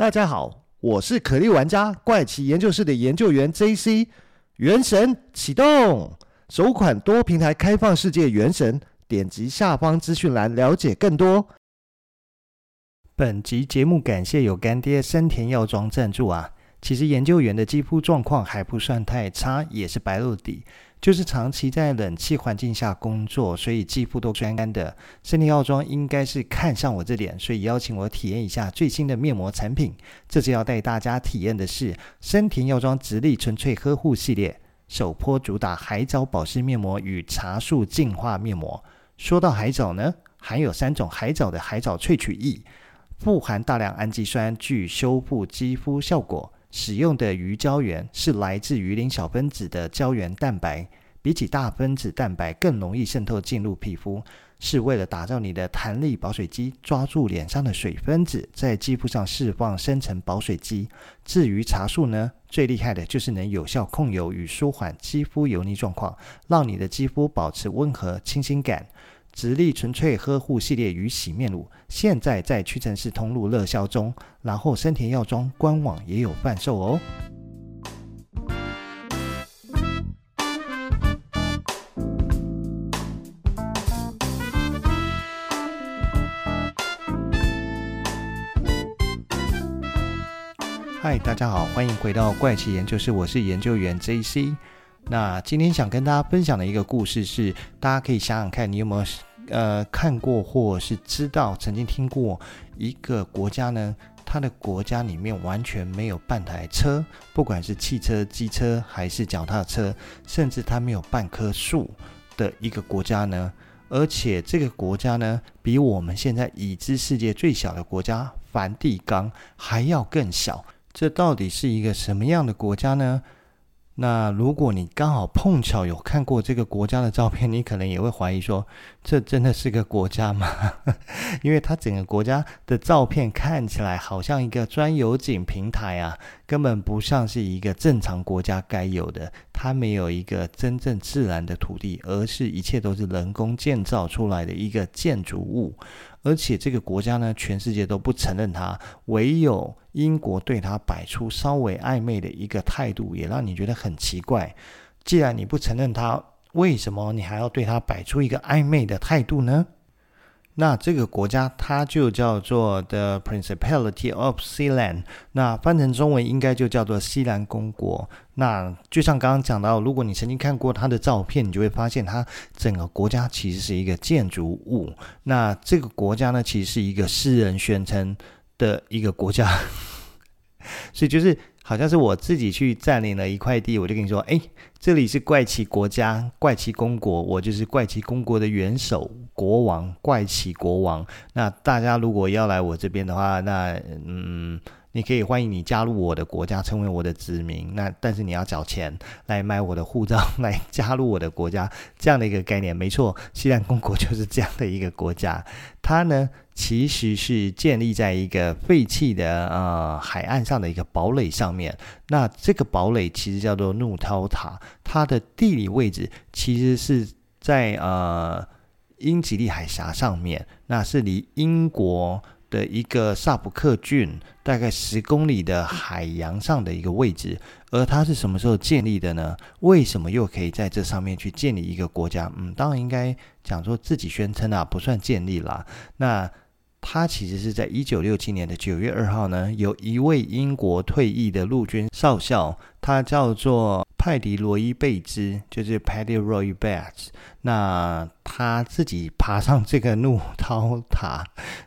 大家好，我是可莉玩家怪奇研究室的研究员 JC。原神启动，首款多平台开放世界原神，点击下方资讯栏了解更多。本集节目感谢有干爹森田药妆赞助啊。其实研究员的肌肤状况还不算太差，也是白露底，就是长期在冷气环境下工作，所以肌肤都干干的。森田药妆应该是看上我这点，所以邀请我体验一下最新的面膜产品。这次要带大家体验的是森田药妆直立纯粹呵护系列，首波主打海藻保湿面膜与茶树净化面膜。说到海藻呢，含有三种海藻的海藻萃取液，富含大量氨基酸，具修复肌肤效果。使用的鱼胶原是来自鱼鳞小分子的胶原蛋白，比起大分子蛋白更容易渗透进入皮肤，是为了打造你的弹力保水肌，抓住脸上的水分子，在肌肤上释放深层保水肌。至于茶树呢，最厉害的就是能有效控油与舒缓肌肤油腻状况，让你的肌肤保持温和清新感。直立纯粹呵护系列与洗面乳，现在在屈臣氏通路热销中，然后森田药妆官网也有贩售哦。嗨，大家好，欢迎回到怪奇研究室，我是研究员 JC。那今天想跟大家分享的一个故事是，大家可以想想看，你有没有呃看过或是知道曾经听过一个国家呢？它的国家里面完全没有半台车，不管是汽车、机车还是脚踏车，甚至它没有半棵树的一个国家呢？而且这个国家呢，比我们现在已知世界最小的国家梵蒂冈还要更小。这到底是一个什么样的国家呢？那如果你刚好碰巧有看过这个国家的照片，你可能也会怀疑说，这真的是个国家吗？因为它整个国家的照片看起来好像一个专有景平台啊，根本不像是一个正常国家该有的。它没有一个真正自然的土地，而是一切都是人工建造出来的一个建筑物。而且这个国家呢，全世界都不承认它，唯有英国对它摆出稍微暧昧的一个态度，也让你觉得很奇怪。既然你不承认它，为什么你还要对它摆出一个暧昧的态度呢？那这个国家它就叫做 The Principality of Sealand，那翻成中文应该就叫做西兰公国。那就像刚刚讲到，如果你曾经看过它的照片，你就会发现它整个国家其实是一个建筑物。那这个国家呢，其实是一个私人宣称的一个国家，所以就是。好像是我自己去占领了一块地，我就跟你说，哎，这里是怪奇国家，怪奇公国，我就是怪奇公国的元首国王，怪奇国王。那大家如果要来我这边的话，那嗯。你可以欢迎你加入我的国家，成为我的子民。那但是你要缴钱来买我的护照，来加入我的国家，这样的一个概念。没错，西兰公国就是这样的一个国家。它呢，其实是建立在一个废弃的呃海岸上的一个堡垒上面。那这个堡垒其实叫做怒涛塔，它的地理位置其实是在呃英吉利海峡上面，那是离英国。的一个萨普克郡，大概十公里的海洋上的一个位置，而它是什么时候建立的呢？为什么又可以在这上面去建立一个国家？嗯，当然应该讲说自己宣称啊，不算建立啦。那它其实是在一九六七年的九月二号呢，有一位英国退役的陆军少校，他叫做。派迪罗伊贝兹就是 Paddy Roy b a t s 那他自己爬上这个怒涛塔，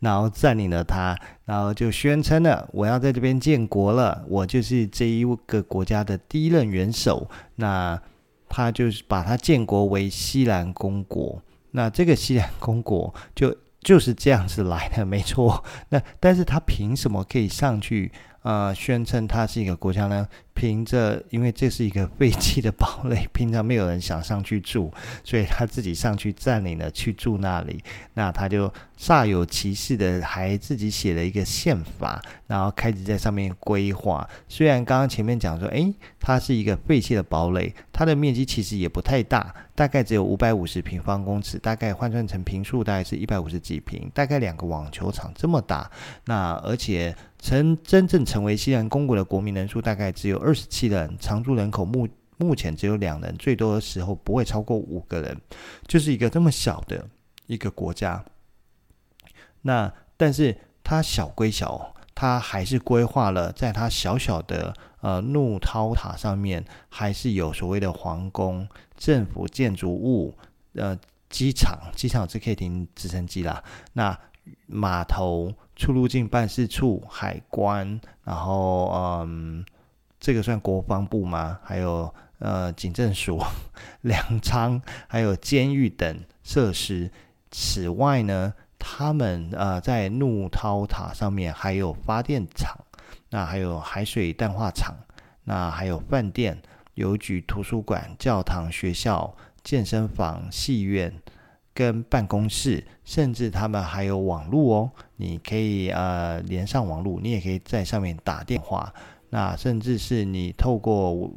然后占领了它，然后就宣称了我要在这边建国了，我就是这一个国家的第一任元首。那他就是把它建国为西兰公国。那这个西兰公国就就是这样子来的，没错。那但是他凭什么可以上去？呃，宣称它是一个国家呢？凭着，因为这是一个废弃的堡垒，平常没有人想上去住，所以他自己上去占领了，去住那里。那他就煞有其事的，还自己写了一个宪法，然后开始在上面规划。虽然刚刚前面讲说，诶，它是一个废弃的堡垒，它的面积其实也不太大，大概只有五百五十平方公尺，大概换算成坪数大概是一百五十几平，大概两个网球场这么大。那而且。曾真正成为西兰公国的国民人数大概只有二二十七人，常住人口目目前只有两人，最多的时候不会超过五个人，就是一个这么小的一个国家。那但是它小归小，它还是规划了在它小小的呃怒涛塔上面，还是有所谓的皇宫、政府建筑物、呃机场，机场是可以停直升机啦。那码头、出入境办事处、海关，然后嗯，这个算国防部吗？还有。呃，警政署、粮仓，还有监狱等设施。此外呢，他们呃在怒涛塔上面还有发电厂，那还有海水淡化厂，那还有饭店、邮局、图书馆、教堂、学校、健身房、戏院跟办公室，甚至他们还有网络哦。你可以呃连上网络，你也可以在上面打电话。那甚至是你透过。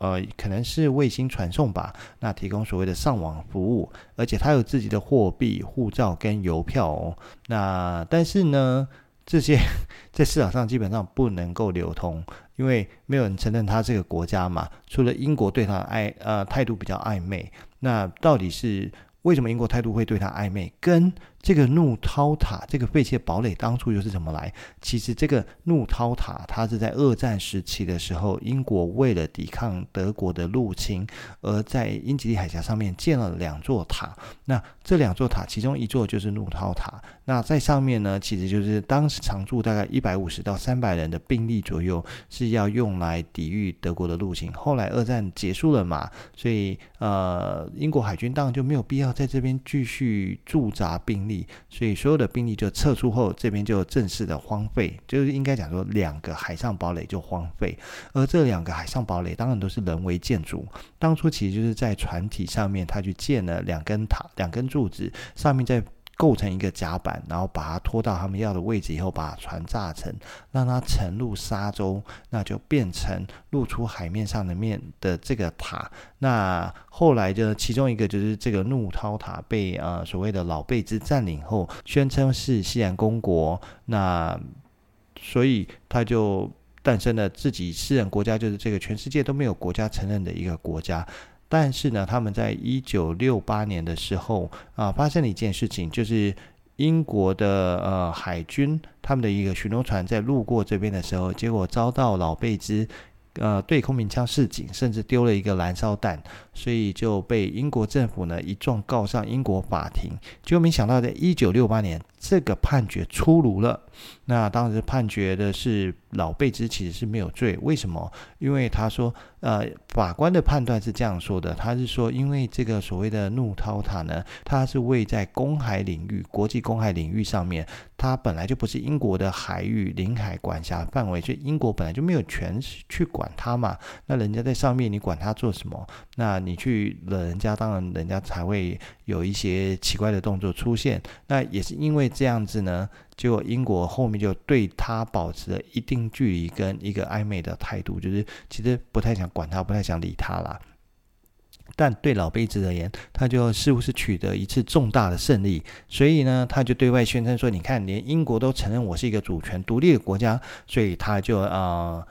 呃，可能是卫星传送吧。那提供所谓的上网服务，而且它有自己的货币、护照跟邮票哦。那但是呢，这些 在市场上基本上不能够流通，因为没有人承认它这个国家嘛。除了英国对它暧呃态度比较暧昧，那到底是为什么英国态度会对它暧昧？跟这个怒涛塔，这个废弃堡垒当初又是怎么来？其实这个怒涛塔，它是在二战时期的时候，英国为了抵抗德国的入侵，而在英吉利海峡上面建了两座塔。那这两座塔，其中一座就是怒涛塔。那在上面呢，其实就是当时常驻大概一百五十到三百人的兵力左右，是要用来抵御德国的入侵。后来二战结束了嘛，所以呃，英国海军当然就没有必要在这边继续驻扎兵所以所有的兵力就撤出后，这边就正式的荒废，就是应该讲说两个海上堡垒就荒废。而这两个海上堡垒当然都是人为建筑，当初其实就是在船体上面，他去建了两根塔、两根柱子，上面在。构成一个甲板，然后把它拖到他们要的位置以后，把船炸沉，让它沉入沙洲，那就变成露出海面上的面的这个塔。那后来就其中一个就是这个怒涛塔被呃所谓的老贝兹占领后，宣称是西兰公国，那所以他就诞生了自己私人国家，就是这个全世界都没有国家承认的一个国家。但是呢，他们在一九六八年的时候啊，发生了一件事情，就是英国的呃海军他们的一个巡逻船在路过这边的时候，结果遭到老贝兹呃对空鸣枪示警，甚至丢了一个燃烧弹，所以就被英国政府呢一状告上英国法庭。结果没想到，在一九六八年，这个判决出炉了。那当时判决的是老贝兹其实是没有罪，为什么？因为他说，呃，法官的判断是这样说的，他是说，因为这个所谓的怒涛塔呢，它是位在公海领域、国际公海领域上面，它本来就不是英国的海域领海管辖范围，所以英国本来就没有权去管它嘛。那人家在上面，你管它做什么？那你去惹人家，当然人家才会有一些奇怪的动作出现。那也是因为这样子呢。结果英国后面就对他保持了一定距离跟一个暧昧的态度，就是其实不太想管他，不太想理他啦。但对老贝子而言，他就似乎是取得一次重大的胜利，所以呢，他就对外宣称说：“你看，连英国都承认我是一个主权独立的国家。”所以他就啊。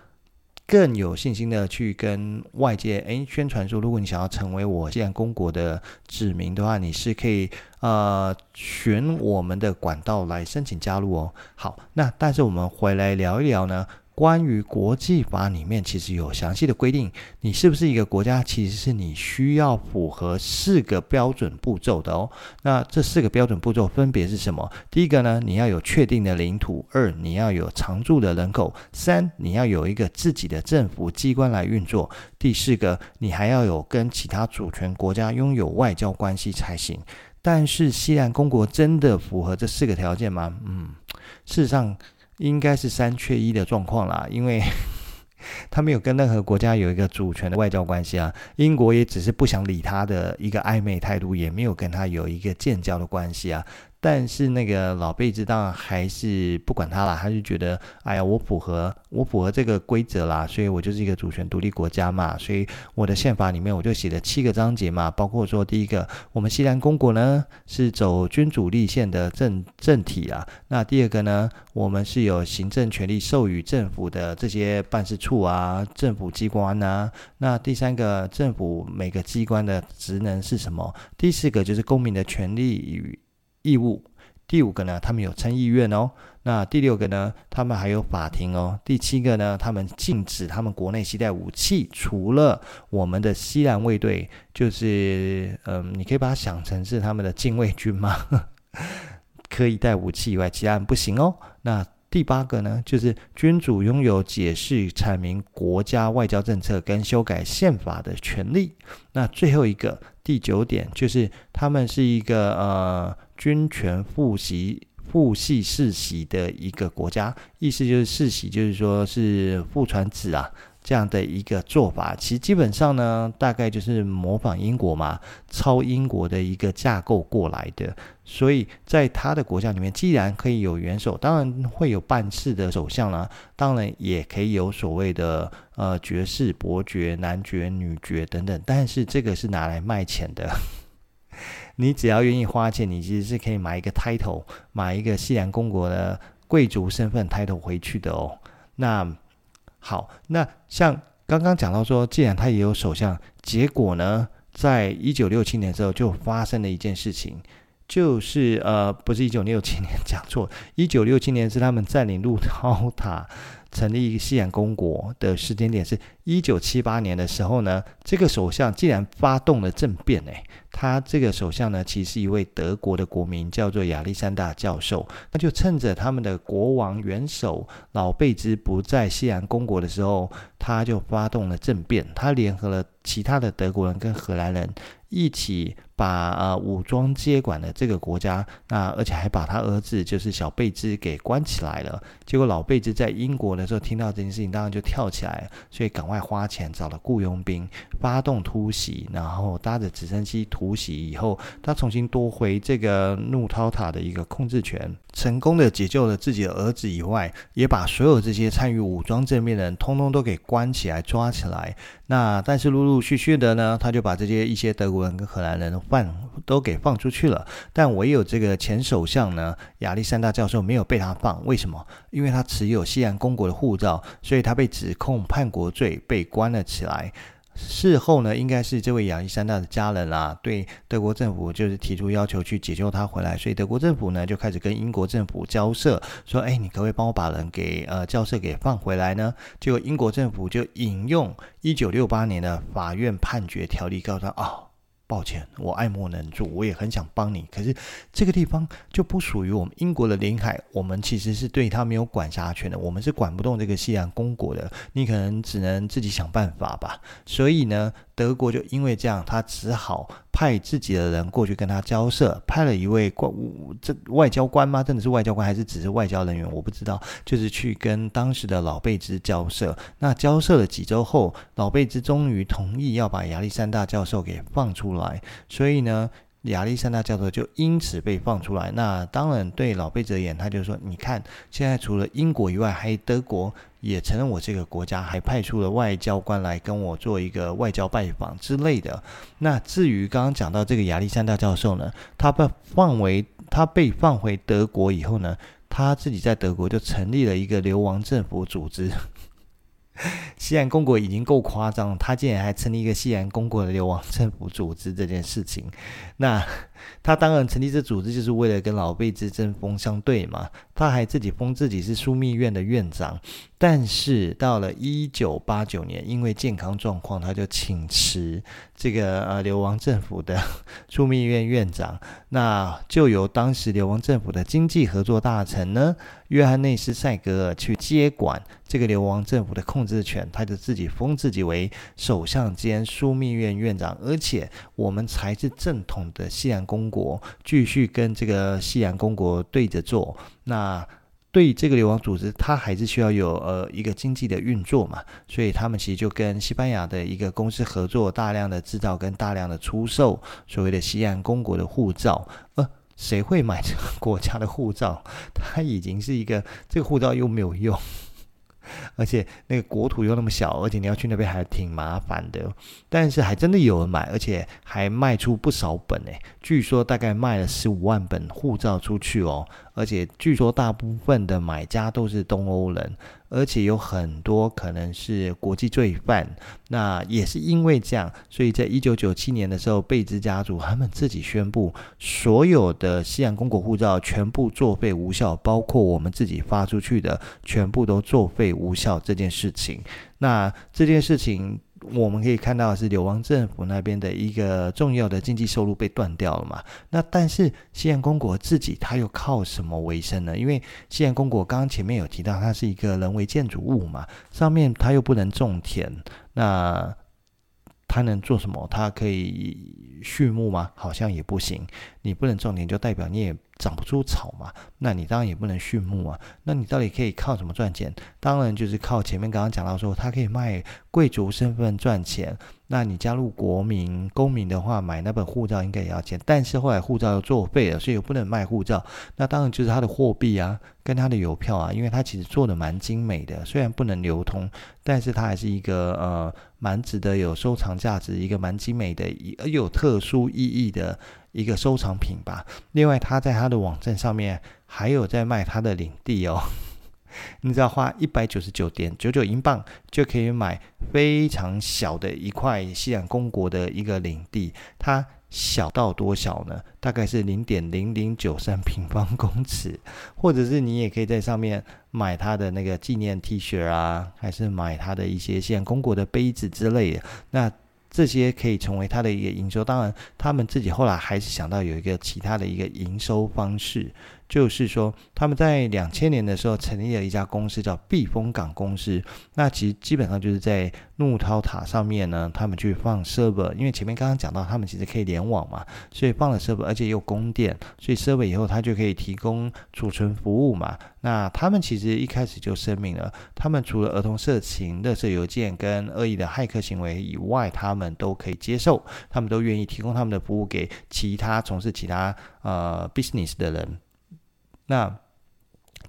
更有信心的去跟外界诶宣传说，如果你想要成为我建公国的子民的话，你是可以呃选我们的管道来申请加入哦。好，那但是我们回来聊一聊呢。关于国际法里面其实有详细的规定，你是不是一个国家，其实是你需要符合四个标准步骤的哦。那这四个标准步骤分别是什么？第一个呢，你要有确定的领土；二，你要有常住的人口；三，你要有一个自己的政府机关来运作；第四个，你还要有跟其他主权国家拥有外交关系才行。但是西兰公国真的符合这四个条件吗？嗯，事实上。应该是三缺一的状况啦，因为 他没有跟任何国家有一个主权的外交关系啊。英国也只是不想理他的一个暧昧态度，也没有跟他有一个建交的关系啊。但是那个老辈子当然还是不管他啦，他就觉得，哎呀，我符合我符合这个规则啦，所以我就是一个主权独立国家嘛，所以我的宪法里面我就写了七个章节嘛，包括说第一个，我们西兰公国呢是走君主立宪的政政体啊，那第二个呢，我们是有行政权力授予政府的这些办事处啊、政府机关啊，那第三个，政府每个机关的职能是什么？第四个就是公民的权利与义务，第五个呢，他们有参议院哦。那第六个呢，他们还有法庭哦。第七个呢，他们禁止他们国内携带武器，除了我们的西兰卫队，就是嗯，你可以把它想成是他们的禁卫军吗？可以带武器以外，其他人不行哦。那第八个呢，就是君主拥有解释、阐明国家外交政策跟修改宪法的权利。那最后一个第九点，就是他们是一个呃君权父系父系世袭的一个国家，意思就是世袭，就是说是父传子啊。这样的一个做法，其实基本上呢，大概就是模仿英国嘛，抄英国的一个架构过来的。所以在他的国家里面，既然可以有元首，当然会有办事的首相啦，当然也可以有所谓的呃爵士、伯爵、男爵、女爵等等。但是这个是拿来卖钱的，你只要愿意花钱，你其实是可以买一个 title，买一个西兰公国的贵族身份 title 回去的哦。那。好，那像刚刚讲到说，既然他也有首相，结果呢，在一九六七年之后就发生了一件事情，就是呃，不是一九六七年，讲错，一九六七年是他们占领鹿涛塔。成立一个西兰公国的时间点是一九七八年的时候呢，这个首相竟然发动了政变诶，他这个首相呢，其实是一位德国的国民，叫做亚历山大教授，那就趁着他们的国王元首老贝兹不在西兰公国的时候，他就发动了政变，他联合了其他的德国人跟荷兰人。一起把呃武装接管了这个国家，那而且还把他儿子就是小贝兹给关起来了。结果老贝兹在英国的时候听到这件事情，当然就跳起来，所以赶快花钱找了雇佣兵，发动突袭，然后搭着直升机突袭以后，他重新夺回这个怒涛塔的一个控制权，成功的解救了自己的儿子以外，也把所有这些参与武装政变的人通通都给关起来抓起来。那但是陆陆续续的呢，他就把这些一些德国人跟荷兰人放都给放出去了，但唯有这个前首相呢，亚历山大教授没有被他放，为什么？因为他持有西兰公国的护照，所以他被指控叛国罪，被关了起来。事后呢，应该是这位亚历山大的家人啊，对德国政府就是提出要求去解救他回来，所以德国政府呢就开始跟英国政府交涉，说：“哎，你可不可以帮我把人给呃交涉给放回来呢？”结果英国政府就引用一九六八年的法院判决条例，告诉他。哦抱歉，我爱莫能助，我也很想帮你，可是这个地方就不属于我们英国的领海，我们其实是对他没有管辖权的，我们是管不动这个西兰公国的，你可能只能自己想办法吧。所以呢，德国就因为这样，他只好。派自己的人过去跟他交涉，派了一位官，这外交官吗？真的是外交官，还是只是外交人员？我不知道。就是去跟当时的老贝兹交涉。那交涉了几周后，老贝兹终于同意要把亚历山大教授给放出来。来所以呢，亚历山大教授就因此被放出来。那当然，对老贝而言，他就说：“你看，现在除了英国以外，还德国。”也承认我这个国家，还派出了外交官来跟我做一个外交拜访之类的。那至于刚刚讲到这个亚历山大教授呢，他被放回他被放回德国以后呢，他自己在德国就成立了一个流亡政府组织。西兰公国已经够夸张，他竟然还成立一个西兰公国的流亡政府组织这件事情，那他当然成立这组织就是为了跟老贝兹针锋相对嘛。他还自己封自己是枢密院的院长，但是到了一九八九年，因为健康状况，他就请辞这个呃流亡政府的枢密院院长，那就由当时流亡政府的经济合作大臣呢，约翰内斯塞格尔去接管这个流亡政府的控制权，他就自己封自己为首相兼枢密院院长，而且我们才是正统的西兰公国，继续跟这个西兰公国对着做。那对这个流亡组织，它还是需要有呃一个经济的运作嘛，所以他们其实就跟西班牙的一个公司合作，大量的制造跟大量的出售所谓的西兰公国的护照。呃，谁会买这个国家的护照？它已经是一个这个护照又没有用。而且那个国土又那么小，而且你要去那边还挺麻烦的。但是还真的有人买，而且还卖出不少本诶。据说大概卖了十五万本护照出去哦。而且据说大部分的买家都是东欧人，而且有很多可能是国际罪犯。那也是因为这样，所以在一九九七年的时候，贝兹家族他们自己宣布，所有的西洋公国护照全部作废无效，包括我们自己发出去的，全部都作废无效这件事情。那这件事情。我们可以看到是流亡政府那边的一个重要的经济收入被断掉了嘛？那但是西洋公国自己他又靠什么为生呢？因为西洋公国刚刚前面有提到，它是一个人为建筑物嘛，上面它又不能种田，那它能做什么？它可以畜牧吗？好像也不行。你不能种田，就代表你也长不出草嘛。那你当然也不能畜牧啊。那你到底可以靠什么赚钱？当然就是靠前面刚刚讲到说，他可以卖贵族身份赚钱。那你加入国民公民的话，买那本护照应该也要钱。但是后来护照又作废了，所以又不能卖护照。那当然就是他的货币啊，跟他的邮票啊，因为他其实做的蛮精美的，虽然不能流通，但是它还是一个呃蛮值得有收藏价值，一个蛮精美的，而有特殊意义的。一个收藏品吧。另外，他在他的网站上面还有在卖他的领地哦。你只要花一百九十九点九九英镑就可以买非常小的一块西洋公国的一个领地。它小到多小呢？大概是零点零零九三平方公尺。或者是你也可以在上面买他的那个纪念 T 恤啊，还是买他的一些西洋公国的杯子之类的。那这些可以成为他的一个营收，当然，他们自己后来还是想到有一个其他的一个营收方式。就是说，他们在两千年的时候成立了一家公司，叫避风港公司。那其实基本上就是在怒涛塔上面呢，他们去放 server，因为前面刚刚讲到，他们其实可以联网嘛，所以放了 server，而且又供电，所以 server 以后它就可以提供储存服务嘛。那他们其实一开始就声明了，他们除了儿童色情、垃圾邮件跟恶意的骇客行为以外，他们都可以接受，他们都愿意提供他们的服务给其他从事其他呃 business 的人。那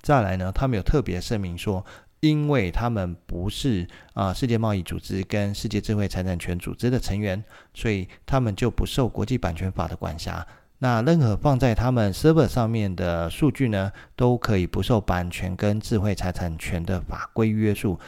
再来呢？他们有特别声明说，因为他们不是啊、世界贸易组织跟世界智慧财产权组织的成员，所以他们就不受国际版权法的管辖。那任何放在他们 server 上面的数据呢，都可以不受版权跟智慧财产权的法规约束。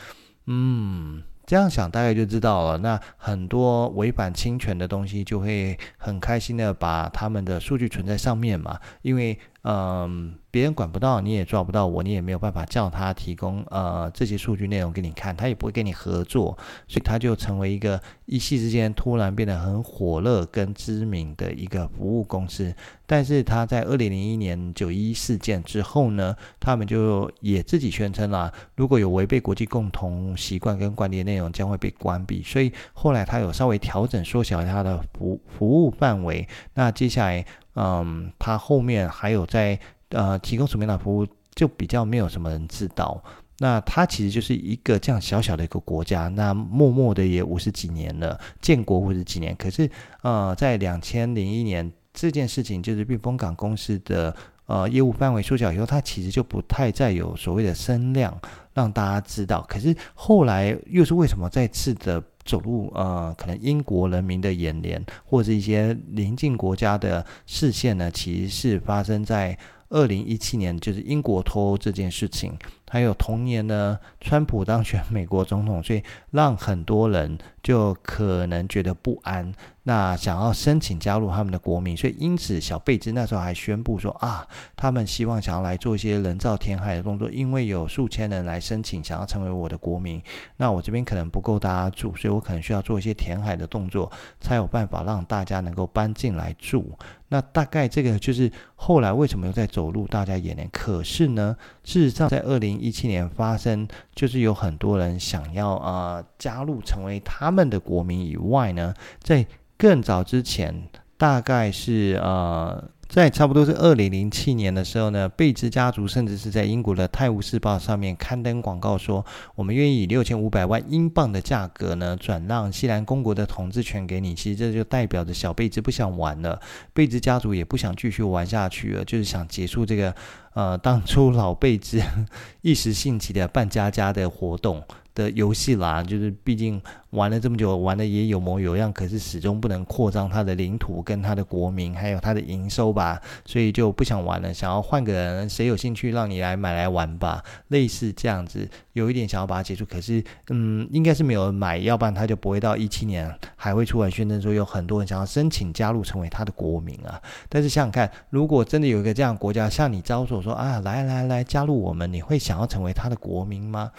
嗯。这样想大概就知道了。那很多违反侵权的东西，就会很开心的把他们的数据存在上面嘛，因为嗯。别人管不到，你也抓不到我，你也没有办法叫他提供呃这些数据内容给你看，他也不会跟你合作，所以他就成为一个一夕之间突然变得很火热跟知名的一个服务公司。但是他在二零零一年九一事件之后呢，他们就也自己宣称了，如果有违背国际共同习惯跟惯例的内容，将会被关闭。所以后来他有稍微调整缩小他的服服务范围。那接下来，嗯，他后面还有在。呃，提供什么样的服务就比较没有什么人知道。那它其实就是一个这样小小的一个国家，那默默的也五十几年了，建国五十几年。可是，呃，在两千零一年这件事情，就是避风港公司的呃业务范围缩小以后，它其实就不太再有所谓的声量让大家知道。可是后来又是为什么再次的走入呃可能英国人民的眼帘，或者一些邻近国家的视线呢？其实是发生在。二零一七年就是英国脱欧这件事情，还有同年呢，川普当选美国总统，所以让很多人就可能觉得不安，那想要申请加入他们的国民，所以因此小贝兹那时候还宣布说啊，他们希望想要来做一些人造填海的动作，因为有数千人来申请想要成为我的国民，那我这边可能不够大家住，所以我可能需要做一些填海的动作，才有办法让大家能够搬进来住。那大概这个就是后来为什么又在走入大家眼帘？可是呢，事实上在二零一七年发生，就是有很多人想要啊、呃、加入成为他他们的国民以外呢，在更早之前，大概是呃在差不多是二零零七年的时候呢，贝兹家族甚至是在英国的《泰晤士报》上面刊登广告说，我们愿意以六千五百万英镑的价格呢，转让西兰公国的统治权给你。其实这就代表着小贝兹不想玩了，贝兹家族也不想继续玩下去了，就是想结束这个呃当初老贝兹 一时兴起的扮家家的活动。的游戏啦，就是毕竟玩了这么久，玩的也有模有样，可是始终不能扩张他的领土跟他的国民，还有他的营收吧，所以就不想玩了，想要换个人，谁有兴趣让你来买来玩吧，类似这样子，有一点想要把它结束，可是嗯，应该是没有人买，要不然他就不会到一七年还会出来宣称说有很多人想要申请加入成为他的国民啊。但是想想看，如果真的有一个这样的国家向你招手说啊，来来来加入我们，你会想要成为他的国民吗？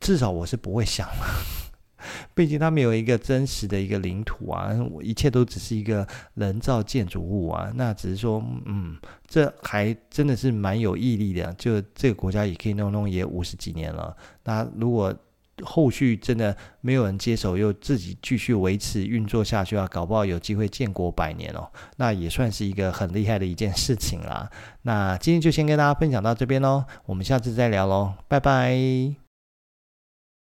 至少我是不会想，毕竟他没有一个真实的一个领土啊，一切都只是一个人造建筑物啊。那只是说，嗯，这还真的是蛮有毅力的，就这个国家也可以弄弄也五十几年了。那如果后续真的没有人接手，又自己继续维持运作下去啊，搞不好有机会建国百年哦，那也算是一个很厉害的一件事情啦。那今天就先跟大家分享到这边喽，我们下次再聊喽，拜拜。